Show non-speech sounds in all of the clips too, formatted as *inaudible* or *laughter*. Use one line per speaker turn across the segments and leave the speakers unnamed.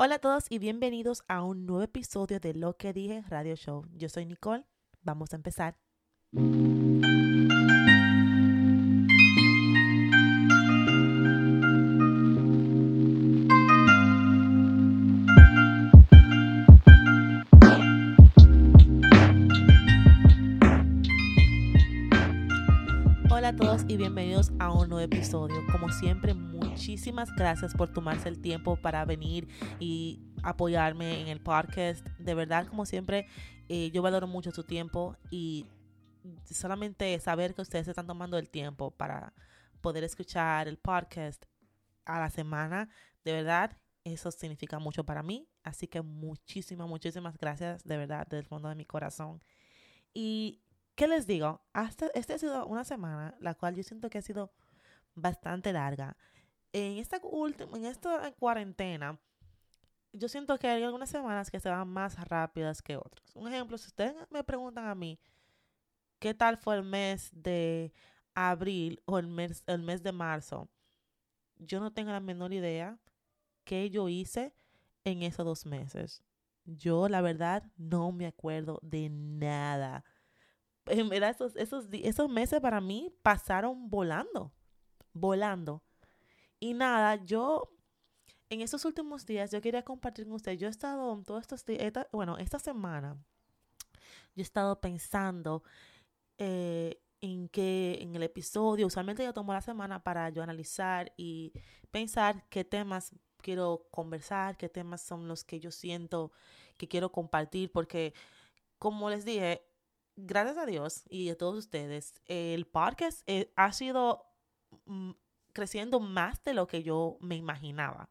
Hola a todos y bienvenidos a un nuevo episodio de Lo que dije Radio Show. Yo soy Nicole. Vamos a empezar. Y bienvenidos a un nuevo episodio. Como siempre, muchísimas gracias por tomarse el tiempo para venir y apoyarme en el podcast. De verdad, como siempre, eh, yo valoro mucho su tiempo y solamente saber que ustedes están tomando el tiempo para poder escuchar el podcast a la semana, de verdad, eso significa mucho para mí. Así que muchísimas, muchísimas gracias, de verdad, del fondo de mi corazón. Y ¿qué les digo? Hasta esta ha sido una semana, la cual yo siento que ha sido bastante larga. En esta última, en esta cuarentena, yo siento que hay algunas semanas que se van más rápidas que otras. Un ejemplo, si ustedes me preguntan a mí, ¿qué tal fue el mes de abril o el mes, el mes de marzo? Yo no tengo la menor idea qué yo hice en esos dos meses. Yo, la verdad, no me acuerdo de nada en verdad, esos, esos, esos meses para mí pasaron volando, volando. Y nada, yo en estos últimos días, yo quería compartir con ustedes, yo he estado todos estos días, bueno, esta semana, yo he estado pensando eh, en que en el episodio, usualmente yo tomo la semana para yo analizar y pensar qué temas quiero conversar, qué temas son los que yo siento que quiero compartir, porque como les dije, gracias a Dios y a todos ustedes, el podcast eh, ha sido mm, creciendo más de lo que yo me imaginaba.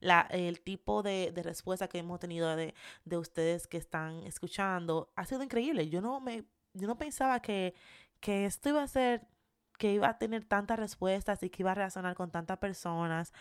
La, el tipo de, de, respuesta que hemos tenido de, de, ustedes que están escuchando ha sido increíble. Yo no me, yo no pensaba que, que esto iba a ser, que iba a tener tantas respuestas y que iba a reaccionar con tantas personas.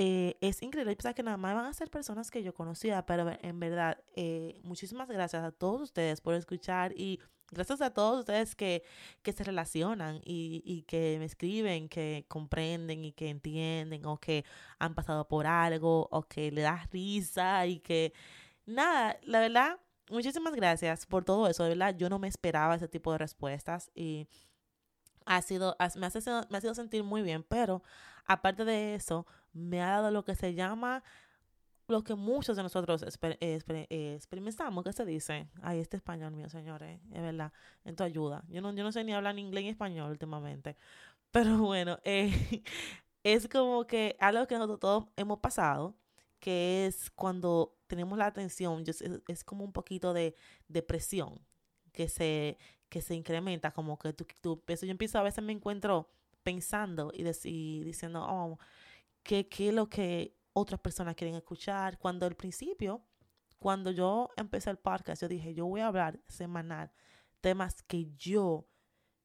Eh, es increíble pensar que nada más van a ser personas que yo conocía, pero en verdad, eh, muchísimas gracias a todos ustedes por escuchar y gracias a todos ustedes que, que se relacionan y, y, que me escriben, que comprenden y que entienden o que han pasado por algo o que le da risa y que nada, la verdad, muchísimas gracias por todo eso, de verdad, yo no me esperaba ese tipo de respuestas y ha sido, me, ha sido, me ha sido sentir muy bien, pero aparte de eso, me ha dado lo que se llama lo que muchos de nosotros exper exper experimentamos, que se dice, ay, este español mío, señores, es verdad, en tu ayuda. Yo no, yo no sé ni hablar ni inglés ni español últimamente, *laughs* pero bueno, eh, *laughs* es como que algo que nosotros todos hemos pasado, que es cuando tenemos la atención, es, es como un poquito de depresión que se, que se incrementa, como que tú, tú, eso yo empiezo a veces me encuentro pensando y, y diciendo, oh, qué, es lo que otras personas quieren escuchar. Cuando al principio, cuando yo empecé el podcast, yo dije, yo voy a hablar semanal temas que yo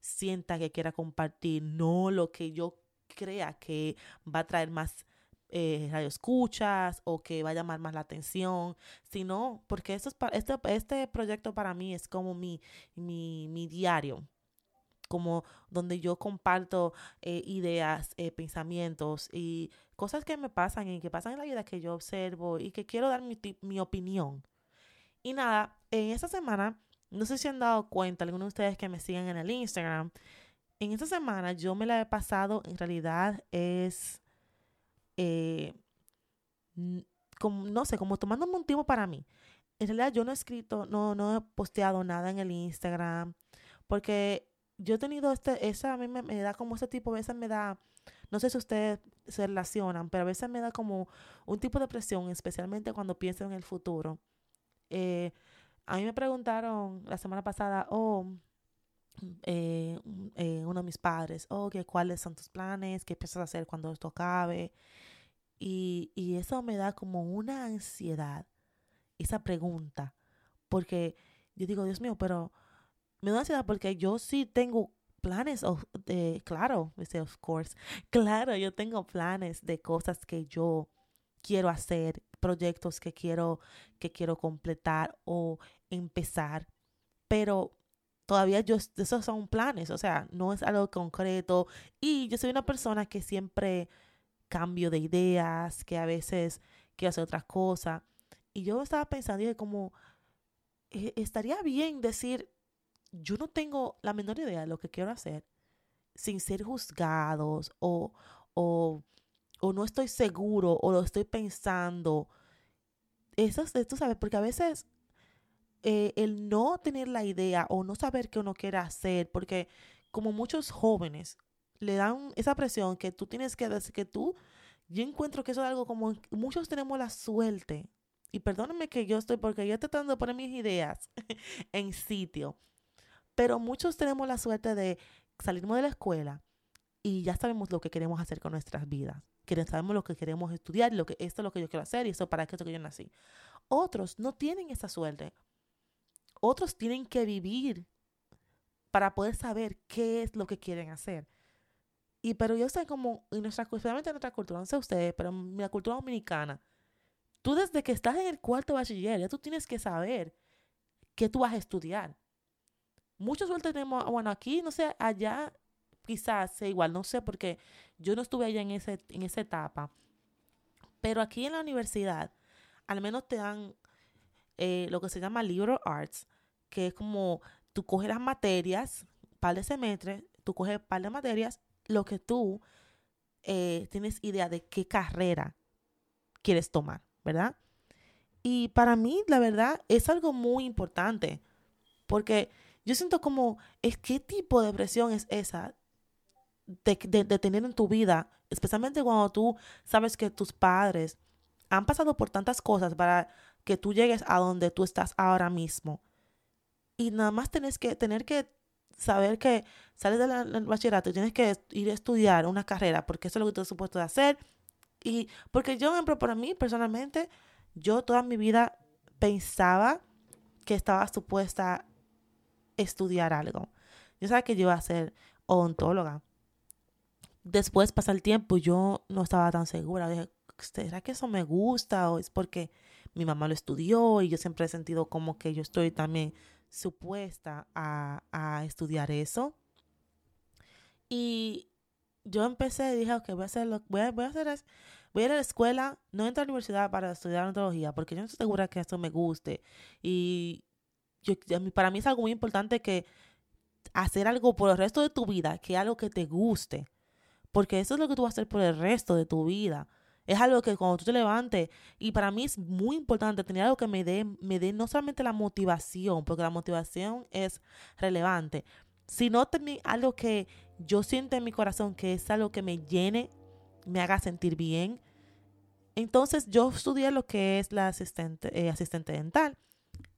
sienta que quiera compartir, no lo que yo crea que va a traer más eh, escuchas o que va a llamar más la atención, sino porque esto es este, este proyecto para mí es como mi, mi, mi diario como donde yo comparto eh, ideas, eh, pensamientos y cosas que me pasan y que pasan en la vida que yo observo y que quiero dar mi, mi opinión. Y nada, en esta semana, no sé si han dado cuenta, algunos de ustedes que me siguen en el Instagram, en esta semana yo me la he pasado, en realidad es, eh, como, no sé, como tomándome un tiempo para mí. En realidad yo no he escrito, no, no he posteado nada en el Instagram, porque yo he tenido este, esa a mí me, da como ese tipo, a veces me da, no sé si ustedes se relacionan, pero a veces me da como un tipo de presión, especialmente cuando pienso en el futuro. Eh, a mí me preguntaron la semana pasada, oh, eh, eh, uno de mis padres, oh, que cuáles son tus planes, qué piensas hacer cuando esto acabe. Y, y eso me da como una ansiedad, esa pregunta, porque yo digo, Dios mío, pero me da ansiedad porque yo sí tengo planes, de, claro, dice of course, *laughs* claro, yo tengo planes de cosas que yo quiero hacer, proyectos que quiero, que quiero completar o empezar, pero todavía yo, esos son planes, o sea, no es algo concreto y yo soy una persona que siempre cambio de ideas, que a veces quiero hacer otras cosas. Y yo estaba pensando, dije como, eh, estaría bien decir, yo no tengo la menor idea de lo que quiero hacer sin ser juzgados o, o, o no estoy seguro o lo estoy pensando. Eso es, tú sabes, porque a veces eh, el no tener la idea o no saber qué uno quiere hacer, porque como muchos jóvenes le dan esa presión que tú tienes que decir que tú, yo encuentro que eso es algo como muchos tenemos la suerte, y perdónenme que yo estoy, porque yo estoy tratando de poner mis ideas *laughs* en sitio, pero muchos tenemos la suerte de salimos de la escuela y ya sabemos lo que queremos hacer con nuestras vidas. Que sabemos lo que queremos estudiar, lo que esto es lo que yo quiero hacer y eso para qué es que yo nací. Otros no tienen esa suerte otros tienen que vivir para poder saber qué es lo que quieren hacer. Y pero yo sé como, en nuestra, especialmente en nuestra cultura, no sé ustedes, pero en la cultura dominicana, tú desde que estás en el cuarto bachiller, ya tú tienes que saber qué tú vas a estudiar. Muchos suerte tenemos, bueno, aquí, no sé, allá quizás sea igual, no sé, porque yo no estuve allá en, ese, en esa etapa. Pero aquí en la universidad, al menos te dan eh, lo que se llama liberal arts, que es como tú coges las materias, par de semestres, tú coges par de materias, lo que tú eh, tienes idea de qué carrera quieres tomar, ¿verdad? Y para mí, la verdad, es algo muy importante, porque yo siento como, es qué tipo de presión es esa de, tener en tu vida, especialmente cuando tú sabes que tus padres han pasado por tantas cosas para que tú llegues a donde tú estás ahora mismo y nada más tienes que tener que saber que sales del bachillerato y tienes que ir a estudiar una carrera porque eso es lo que estás supuesto de hacer. Y porque yo, para mí personalmente, yo toda mi vida pensaba que estaba supuesta estudiar algo. Yo sabía que yo iba a ser odontóloga. Después pasa el tiempo y yo no estaba tan segura. Dije, ¿será que eso me gusta? ¿O es porque mi mamá lo estudió y yo siempre he sentido como que yo estoy también supuesta a, estudiar eso. Y yo empecé, dije, ok, voy a hacer voy a, voy a hacer voy a ir a la escuela, no entro a la universidad para estudiar odontología, porque yo no estoy segura que esto me guste. Y para mí es algo muy importante que hacer algo por el resto de tu vida, que algo que te guste, porque eso es lo que tú vas a hacer por el resto de tu vida. Es algo que cuando tú te levantes, y para mí es muy importante tener algo que me dé, me dé no solamente la motivación, porque la motivación es relevante, sino también algo que yo siento en mi corazón que es algo que me llene, me haga sentir bien. Entonces yo estudié lo que es la asistente, eh, asistente dental.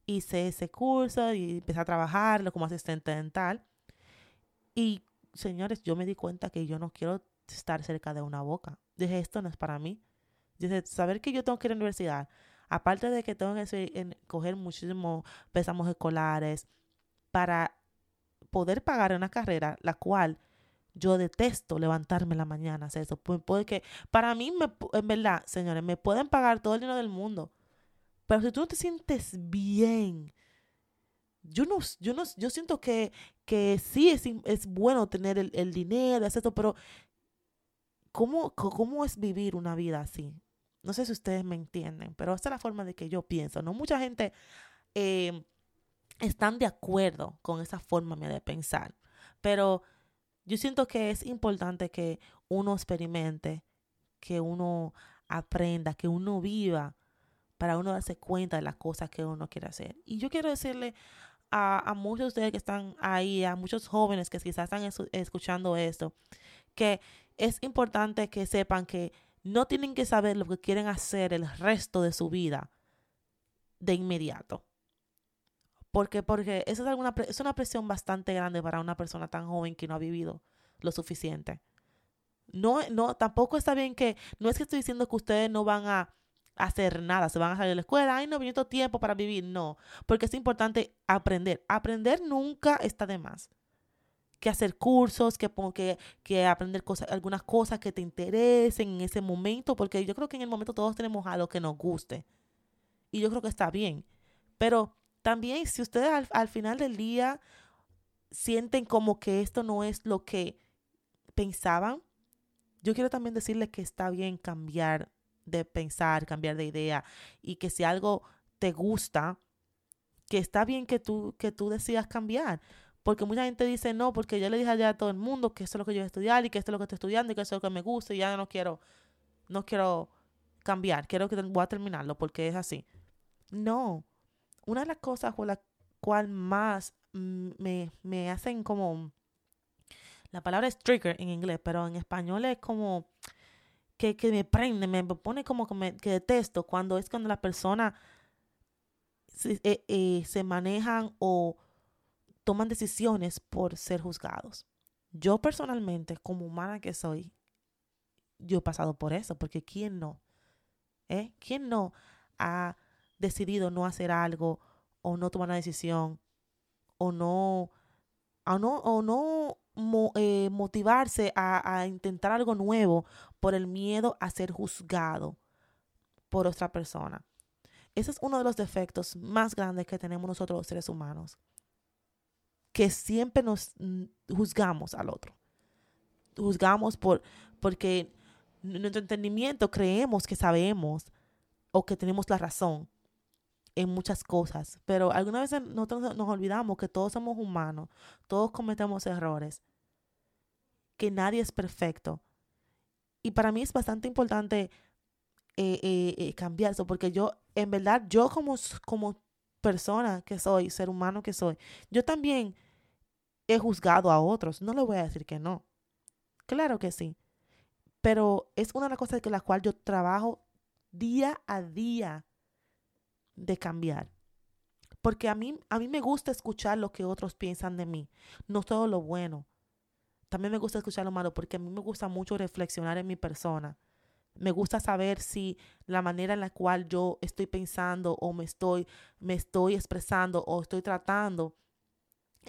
Hice ese curso y empecé a trabajar como asistente dental. Y señores, yo me di cuenta que yo no quiero estar cerca de una boca. Dije, esto no es para mí. Dije, saber que yo tengo que ir a la universidad, aparte de que tengo que coger muchísimos préstamos escolares para poder pagar una carrera, la cual yo detesto levantarme en la mañana, hacer eso. Puede que, para mí, me, en verdad, señores, me pueden pagar todo el dinero del mundo. Pero si tú no te sientes bien, yo no, yo no, yo siento que, que sí es, es bueno tener el, el dinero, esto, pero ¿cómo, ¿cómo es vivir una vida así? No sé si ustedes me entienden, pero esta es la forma de que yo pienso. No mucha gente eh, están de acuerdo con esa forma de pensar, pero yo siento que es importante que uno experimente, que uno aprenda, que uno viva para uno darse cuenta de las cosas que uno quiere hacer. Y yo quiero decirle a, a muchos de ustedes que están ahí, a muchos jóvenes que quizás están escuchando esto, que es importante que sepan que no tienen que saber lo que quieren hacer el resto de su vida de inmediato. Porque, porque eso es, alguna, es una presión bastante grande para una persona tan joven que no ha vivido lo suficiente. No, no, tampoco está bien que, no es que estoy diciendo que ustedes no van a hacer nada, se van a salir de la escuela, ay, no, viene tiempo para vivir, no, porque es importante aprender. Aprender nunca está de más que hacer cursos, que, que, que aprender cosas, algunas cosas que te interesen en ese momento, porque yo creo que en el momento todos tenemos algo que nos guste. Y yo creo que está bien. Pero también si ustedes al, al final del día sienten como que esto no es lo que pensaban, yo quiero también decirles que está bien cambiar de pensar, cambiar de idea y que si algo te gusta, que está bien que tú, que tú decidas cambiar. Porque mucha gente dice, no, porque yo le dije a todo el mundo que esto es lo que yo voy a estudiar y que esto es lo que estoy estudiando y que eso es lo que me gusta y ya no quiero, no quiero cambiar, quiero que voy a terminarlo porque es así. No, una de las cosas por la cual más me, me hacen como, la palabra es trigger en inglés, pero en español es como que, que me prende, me pone como que, me, detesto cuando es cuando las personas se, eh, eh, se manejan o toman decisiones por ser juzgados. Yo personalmente, como humana que soy, yo he pasado por eso, porque ¿quién no? ¿Eh? ¿Quién no ha decidido no hacer algo o no tomar una decisión o no, o no, o no eh, motivarse a, a intentar algo nuevo por el miedo a ser juzgado por otra persona? Ese es uno de los defectos más grandes que tenemos nosotros los seres humanos que siempre nos juzgamos al otro. Juzgamos por, porque nuestro entendimiento creemos que sabemos o que tenemos la razón en muchas cosas, pero algunas veces nosotros nos olvidamos que todos somos humanos, todos cometemos errores, que nadie es perfecto. Y para mí es bastante importante eh, eh, eh, cambiar eso, porque yo, en verdad, yo como, como persona que soy, ser humano que soy, yo también he juzgado a otros. No le voy a decir que no. Claro que sí. Pero es una de las cosas que la cual yo trabajo día a día de cambiar. Porque a mí, a mí me gusta escuchar lo que otros piensan de mí, no todo lo bueno. También me gusta escuchar lo malo porque a mí me gusta mucho reflexionar en mi persona. Me gusta saber si la manera en la cual yo estoy pensando o me estoy, me estoy expresando o estoy tratando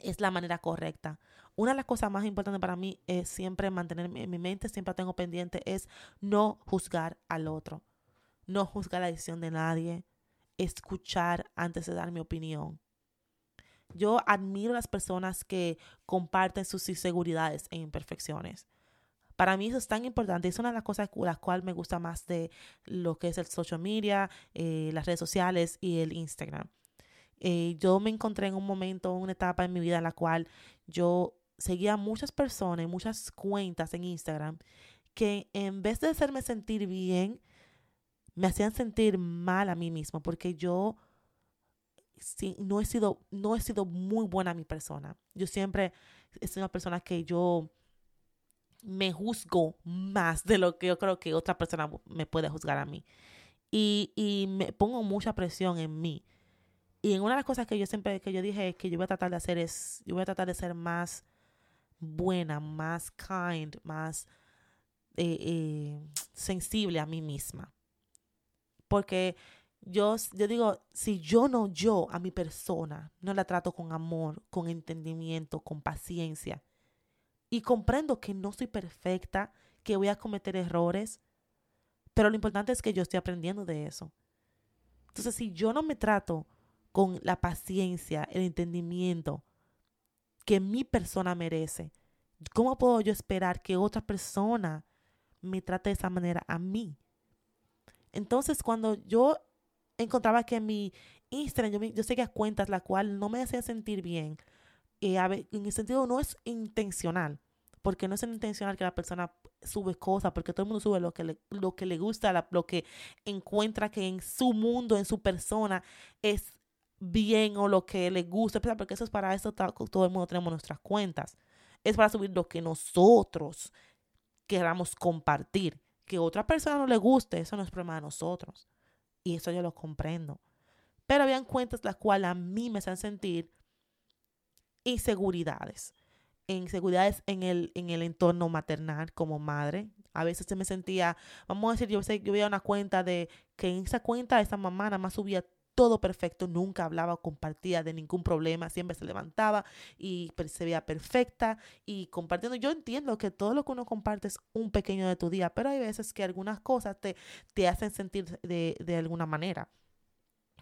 es la manera correcta. Una de las cosas más importantes para mí es siempre mantener en mi mente, siempre tengo pendiente, es no juzgar al otro, no juzgar la decisión de nadie, escuchar antes de dar mi opinión. Yo admiro las personas que comparten sus inseguridades e imperfecciones. Para mí eso es tan importante. Es una de las cosas las cuales me gusta más de lo que es el social media, eh, las redes sociales y el Instagram. Eh, yo me encontré en un momento, una etapa en mi vida en la cual yo seguía muchas personas, muchas cuentas en Instagram que en vez de hacerme sentir bien, me hacían sentir mal a mí mismo porque yo no, he sido, no he sido muy buena a mi persona. Yo siempre he una persona que yo me juzgo más de lo que yo creo que otra persona me puede juzgar a mí. Y, y me pongo mucha presión en mí. Y en una de las cosas que yo siempre, que yo dije que yo voy a tratar de hacer es, yo voy a tratar de ser más buena, más kind, más eh, eh, sensible a mí misma. Porque yo, yo digo, si yo no, yo a mi persona, no la trato con amor, con entendimiento, con paciencia, y comprendo que no soy perfecta, que voy a cometer errores, pero lo importante es que yo estoy aprendiendo de eso. Entonces, si yo no me trato con la paciencia, el entendimiento que mi persona merece. ¿Cómo puedo yo esperar que otra persona me trate de esa manera a mí? Entonces, cuando yo encontraba que mi Instagram, yo, yo seguía cuentas la cual no me hacía sentir bien, eh, en el sentido no es intencional, porque no es intencional que la persona sube cosas, porque todo el mundo sube lo que le, lo que le gusta, lo que encuentra que en su mundo, en su persona, es bien o lo que le gusta, porque eso es para eso todo el mundo tenemos nuestras cuentas. Es para subir lo que nosotros queramos compartir. Que otra persona no le guste, eso no es problema de nosotros. Y eso yo lo comprendo. Pero habían cuentas las cuales a mí me hacen sentir inseguridades. Inseguridades en el, en el entorno maternal como madre. A veces se me sentía, vamos a decir, yo, yo veía una cuenta de que en esa cuenta esa mamá nada más subía todo perfecto, nunca hablaba o compartía de ningún problema, siempre se levantaba y se veía perfecta y compartiendo. Yo entiendo que todo lo que uno comparte es un pequeño de tu día, pero hay veces que algunas cosas te, te hacen sentir de, de alguna manera.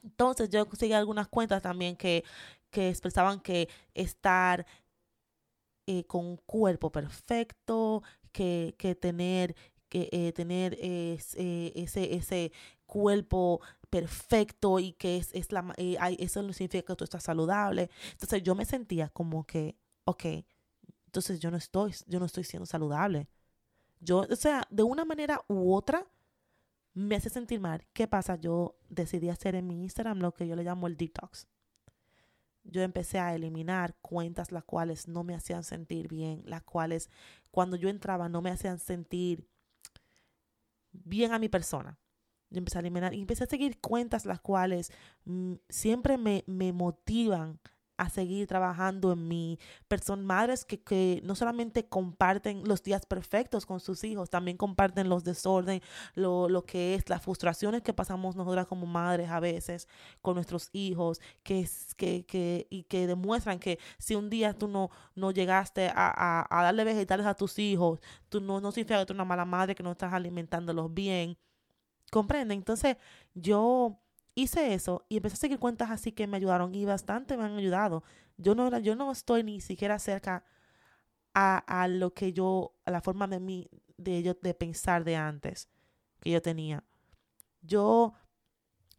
Entonces yo seguí algunas cuentas también que, que expresaban que estar eh, con un cuerpo perfecto, que, que tener que eh, tener ese, ese cuerpo perfecto y que es, es la, eh, eso no significa que tú estás saludable. Entonces yo me sentía como que, ok, entonces yo no estoy, yo no estoy siendo saludable. Yo, o sea, de una manera u otra, me hace sentir mal. ¿Qué pasa? Yo decidí hacer en mi Instagram lo que yo le llamo el detox. Yo empecé a eliminar cuentas las cuales no me hacían sentir bien, las cuales cuando yo entraba no me hacían sentir bien a mi persona. Empecé a eliminar y empecé a seguir cuentas las cuales mm, siempre me, me motivan a seguir trabajando en mí. Personas, madres que, que, no solamente comparten los días perfectos con sus hijos, también comparten los desorden, lo, lo, que es las frustraciones que pasamos nosotras como madres a veces con nuestros hijos, que, que, que, y que demuestran que si un día tú no, no llegaste a, a, a darle vegetales a tus hijos, tú no, no significa eres una mala madre, que no estás alimentándolos bien. ¿Comprende? Entonces yo hice eso y empecé a seguir cuentas así que me ayudaron y bastante me han ayudado. Yo no, yo no estoy ni siquiera cerca a, a lo que yo, a la forma de mí, de yo, de pensar de antes que yo tenía. Yo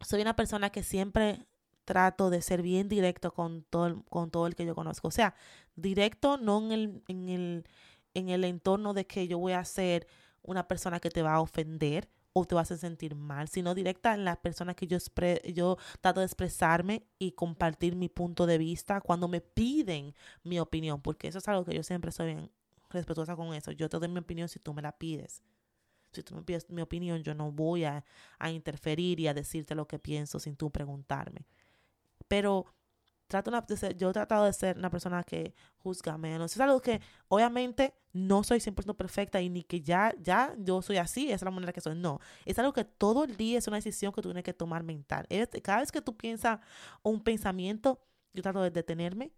soy una persona que siempre trato de ser bien directo con todo, con todo el que yo conozco. O sea, directo no en el, en el, en el entorno de que yo voy a ser una persona que te va a ofender o te vas a sentir mal, sino directa en las personas que yo, yo trato de expresarme y compartir mi punto de vista cuando me piden mi opinión, porque eso es algo que yo siempre soy respetuosa con eso. Yo te doy mi opinión si tú me la pides. Si tú me pides mi opinión, yo no voy a, a interferir y a decirte lo que pienso sin tú preguntarme. Pero trato de ser, yo he tratado de ser una persona que juzga menos. Es algo que obviamente no soy 100% perfecta y ni que ya, ya yo soy así, esa es la manera que soy. No, es algo que todo el día es una decisión que tú tienes que tomar mental. cada vez que tú piensas un pensamiento, yo trato de detenerme,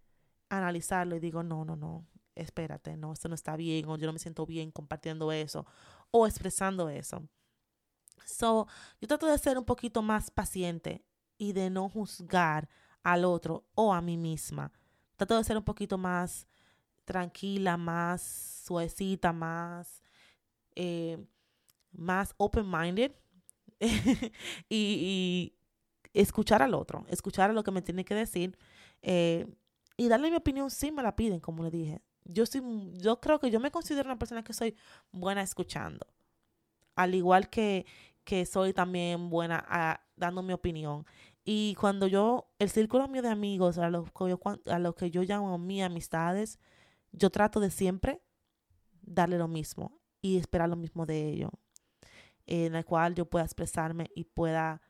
analizarlo y digo, no, no, no, espérate, no, esto no está bien o yo no me siento bien compartiendo eso o expresando eso. So, yo trato de ser un poquito más paciente y de no juzgar al otro o a mí misma. Trato de ser un poquito más tranquila, más suavecita, más, eh, más open-minded *laughs* y, escuchar al otro, escuchar a lo que me tiene que decir eh, y darle mi opinión si me la piden, como le dije. Yo, soy, yo creo que yo me considero una persona que soy buena escuchando, al igual que, que soy también buena a, dando mi opinión. Y cuando yo, el círculo mío de amigos, a los que yo, llamo mis amistades, yo trato de siempre darle lo mismo y esperar lo mismo de ellos, en el cual yo pueda expresarme y pueda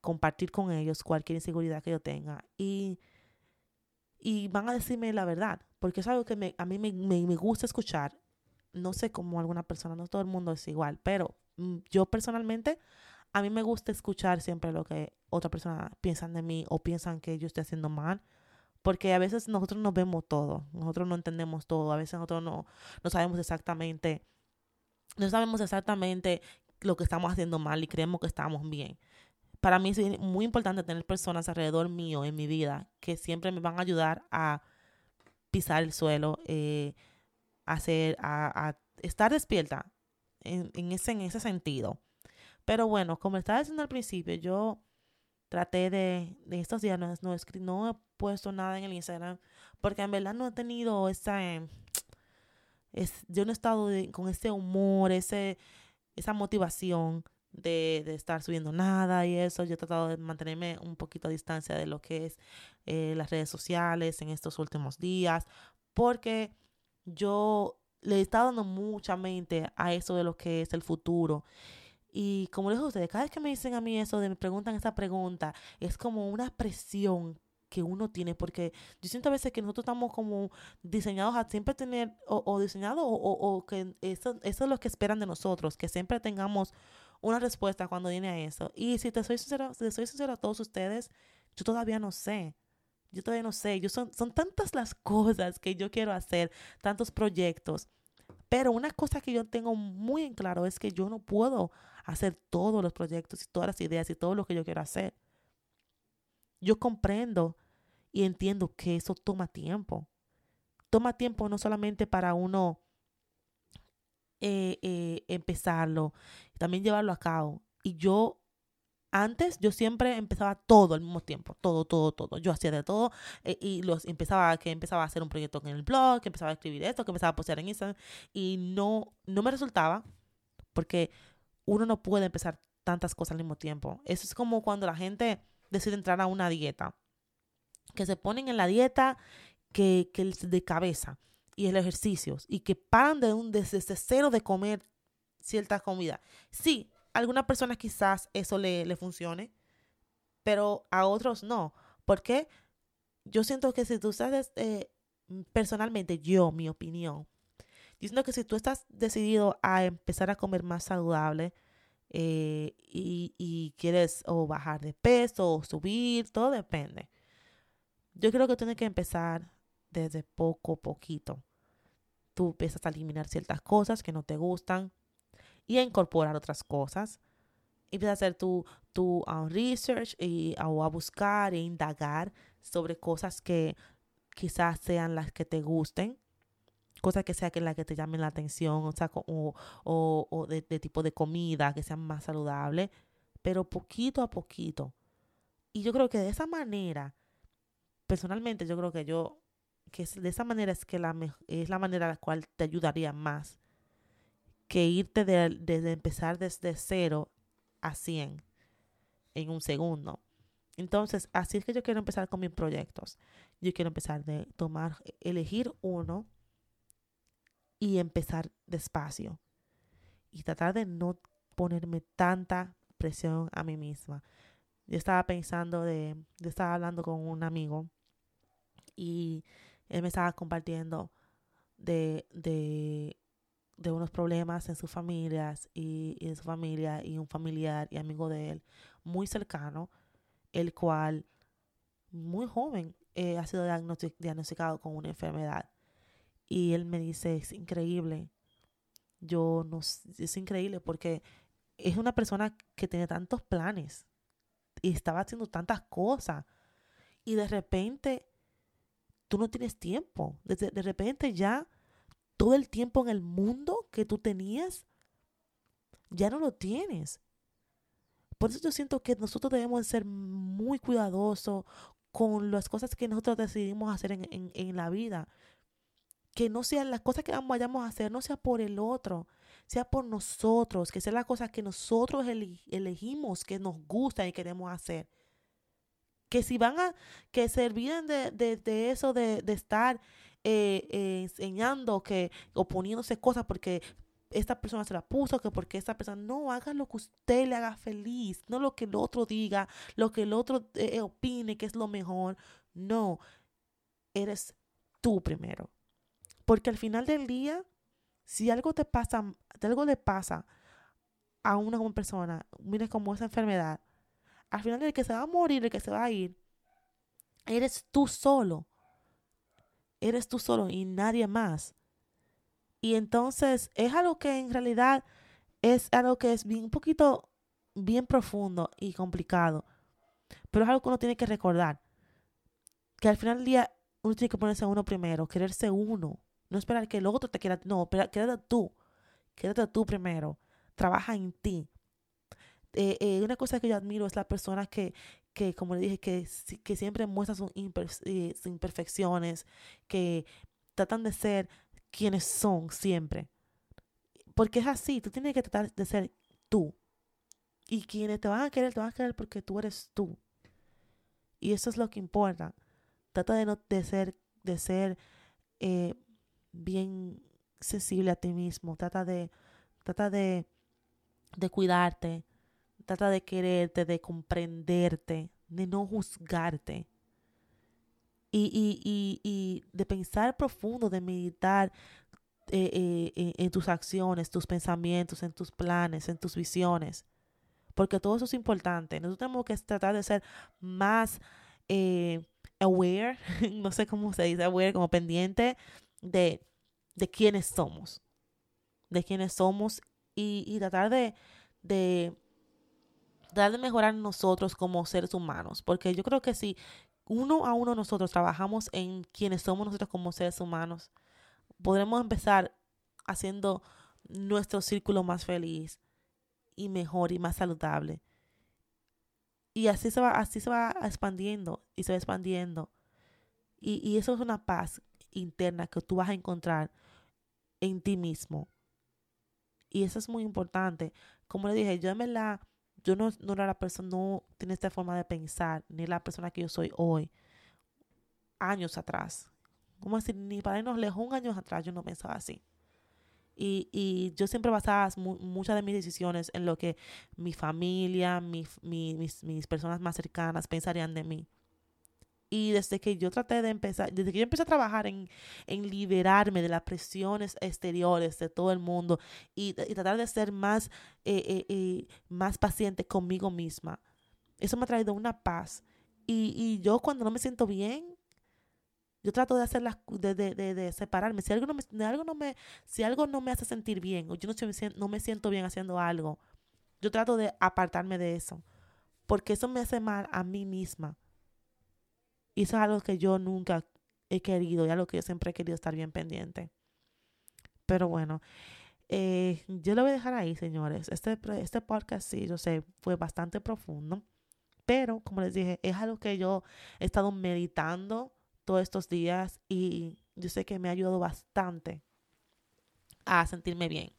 compartir con ellos cualquier inseguridad que yo tenga. Y, y van a decirme la verdad, porque es algo que me, a mí me, me, me gusta escuchar. No sé cómo alguna persona, no todo el mundo es igual, pero mm, yo personalmente a mí me gusta escuchar siempre lo que otra persona piensan de mí o piensan que yo estoy haciendo mal. Porque a veces nosotros no vemos todo, nosotros no entendemos todo, a veces nosotros no, no sabemos exactamente, no sabemos exactamente lo que estamos haciendo mal y creemos que estamos bien. Para mí es muy importante tener personas alrededor mío en mi vida que siempre me van a ayudar a pisar el suelo, eh, a, hacer, a, estar despierta en, ese, en ese sentido. Pero bueno, como estaba diciendo al principio, yo traté de, de estos días, no, no, no, he puesto nada en el Instagram, porque en verdad no he tenido esa, em, es, yo no he estado con ese humor, ese, esa motivación de, de, estar subiendo nada y eso. Yo he tratado de mantenerme un poquito a distancia de lo que es eh, las redes sociales en estos últimos días, porque yo le he estado dando mucha mente a eso de lo que es el futuro y como les digo a ustedes, cada vez que me dicen a mí eso, de me preguntan esa pregunta, es como una presión que uno tiene, porque yo siento a veces que nosotros estamos como diseñados a siempre tener, o, o diseñados, o, o, que eso, eso es lo que esperan de nosotros, que siempre tengamos una respuesta cuando viene a eso. Y si te soy sincero, si te soy sincero a todos ustedes, yo todavía no sé. Yo todavía no sé. Yo son, son tantas las cosas que yo quiero hacer, tantos proyectos. Pero una cosa que yo tengo muy en claro es que yo no puedo hacer todos los proyectos y todas las ideas y todo lo que yo quiero hacer. Yo comprendo y entiendo que eso toma tiempo. Toma tiempo no solamente para uno eh, eh, empezarlo, también llevarlo a cabo. Y yo antes yo siempre empezaba todo al mismo tiempo, todo, todo, todo. Yo hacía de todo eh, y los empezaba que empezaba a hacer un proyecto en el blog, que empezaba a escribir esto, que empezaba a postear en Instagram y no no me resultaba porque uno no puede empezar tantas cosas al mismo tiempo. Eso es como cuando la gente decide entrar a una dieta, que se ponen en la dieta que, que de cabeza y el ejercicio y que paran de un desde cero de comer ciertas comidas. Sí, algunas personas quizás eso le, le funcione, pero a otros no. Porque yo siento que si tú estás, eh, personalmente, yo, mi opinión, diciendo que si tú estás decidido a empezar a comer más saludable eh, y, y, quieres o bajar de peso o subir, todo depende. Yo creo que tienes que empezar desde poco a poquito. Tú empiezas a eliminar ciertas cosas que no te gustan, y a incorporar otras cosas. Empieza a hacer tu, tu um, research y, o a buscar e indagar sobre cosas que quizás sean las que te gusten, cosas que sean las que te llamen la atención, o, sea, o, o, de, de, tipo de comida que sean más saludables, pero poquito a poquito. Y yo creo que de esa manera, personalmente, yo creo que yo, que de esa manera es que la, es la manera la cual te ayudaría más que irte desde empezar desde cero a 100 en un segundo. Entonces, así es que yo quiero empezar con mis proyectos. Yo quiero empezar de tomar, elegir uno y empezar despacio. Y tratar de no ponerme tanta presión a mí misma. Yo estaba pensando de, yo estaba hablando con un amigo y él me estaba compartiendo de, de unos problemas en sus familias y, en su familia y un familiar y amigo de él muy cercano, el cual muy joven eh, ha sido diagnosticado con una enfermedad. Y él me dice, es increíble. Yo no, es increíble porque es una persona que tiene tantos planes y estaba haciendo tantas cosas. Y de repente, tú no tienes tiempo. de repente ya todo el tiempo en el mundo que tú tenías, ya no lo tienes. Por eso yo siento que nosotros debemos ser muy cuidadosos con las cosas que nosotros decidimos hacer en, la vida. Que no sean las cosas que vayamos a hacer, no sea por el otro, sea por nosotros, que sean las cosas que nosotros elegimos, que nos gustan y queremos hacer. Que si van a, que se olviden de, de, eso, de, de estar eh, enseñando que, o poniéndose cosas porque esta persona se la puso, que porque esta persona, no, haga lo que usted le haga feliz, no lo que el otro diga, lo que el otro eh, opine que es lo mejor, no, eres tú primero. Porque al final del día, si algo te pasa, algo le pasa a una persona, mire como esa enfermedad, al final el que se va a morir, el que se va a ir, eres tú solo eres tú solo y nadie más. Y entonces es algo que en realidad es algo que es bien, un poquito bien profundo y complicado. Pero es algo que uno tiene que recordar. Que al final del día uno tiene que ponerse uno primero, quererse uno. No esperar que el otro te quiera. No, quédate tú. Quédate tú primero. Trabaja en ti. Eh, eh, una cosa que yo admiro es la persona que, que como le dije, que, que siempre muestran sus, eh, sus imperfecciones, que tratan de ser quienes son siempre. Porque es así, tú tienes que tratar de ser tú. Y quienes te van a querer, te van a querer porque tú eres tú. Y eso es lo que importa. Trata de, no, de ser, de ser bien sensible a ti mismo. Trata de, trata de, de cuidarte, Trata de quererte, de comprenderte, de no juzgarte. Y, y, y, y de pensar profundo, de meditar eh, eh, eh, en tus acciones, tus pensamientos, en tus planes, en tus visiones. Porque todo eso es importante. Nosotros tenemos que tratar de ser más aware, *laughs* no sé cómo se dice, aware, como pendiente de, de quiénes somos. De quiénes somos y, tratar de, de tratar de mejorar nosotros como seres humanos, porque yo creo que si uno a uno nosotros trabajamos en quienes somos nosotros como seres humanos, podremos empezar haciendo nuestro círculo más feliz y mejor y más saludable. Y así se va, así se va expandiendo y se va expandiendo. Y, y eso es una paz interna que tú vas a encontrar en ti mismo. Y eso es muy importante. Como le dije, yo en verdad, no, no era la persona, no tiene esta forma de pensar, ni la persona que yo soy hoy, años atrás. Como decir, ni para irnos lejos, un año atrás yo no pensaba así. Y, y yo siempre basaba muchas de mis decisiones en lo que mi familia, mi, mis, mis personas más cercanas pensarían de mí. Y desde que yo traté de empezar, desde que yo empecé a trabajar en, en liberarme de las presiones exteriores de todo el mundo y, tratar de ser más, eh, eh, eh, más paciente conmigo misma, eso me ha traído una paz. Y, y yo cuando no me siento bien, yo trato de hacer las, de, de, de, separarme. Si algo, no me, algo no me, si algo no me hace sentir bien o yo no, no me siento bien haciendo algo, yo trato de apartarme de eso. Porque eso me hace mal a mí misma. Y eso es algo que yo nunca he querido y algo que yo siempre he querido estar bien pendiente. Pero bueno, eh, yo lo voy a dejar ahí, señores. Este, este podcast, sí, yo sé, fue bastante profundo. Pero, como les dije, es algo que yo he estado meditando todos estos días y yo sé que me ha ayudado bastante a sentirme bien.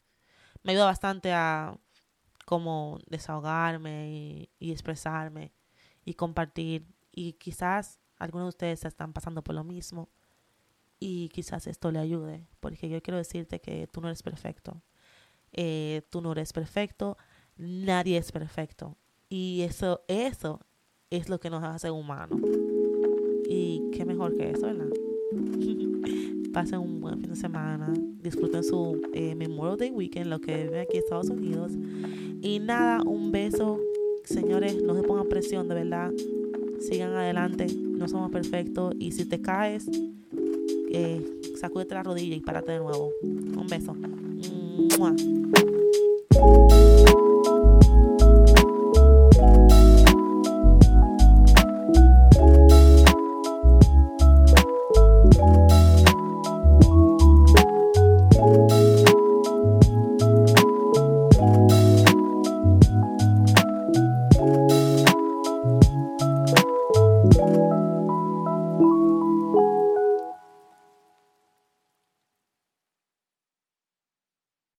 Me ha ayudado bastante a como desahogarme y expresarme y compartir. Y quizás algunos de ustedes están pasando por lo mismo y quizás esto le ayude, porque yo quiero decirte que tú no eres perfecto. Eh, tú no eres perfecto, nadie es perfecto. Y eso, eso es lo que nos hace humanos. Y qué mejor que eso, ¿verdad? *laughs* Pasen un buen fin de semana, disfruten su eh, Memorial Day Weekend, lo que viven aquí en Estados Unidos. Y nada, un beso. Señores, no se pongan presión, de verdad. Sigan adelante no somos perfectos y si te caes, eh, sacúdete la rodilla y párate de nuevo. Un beso.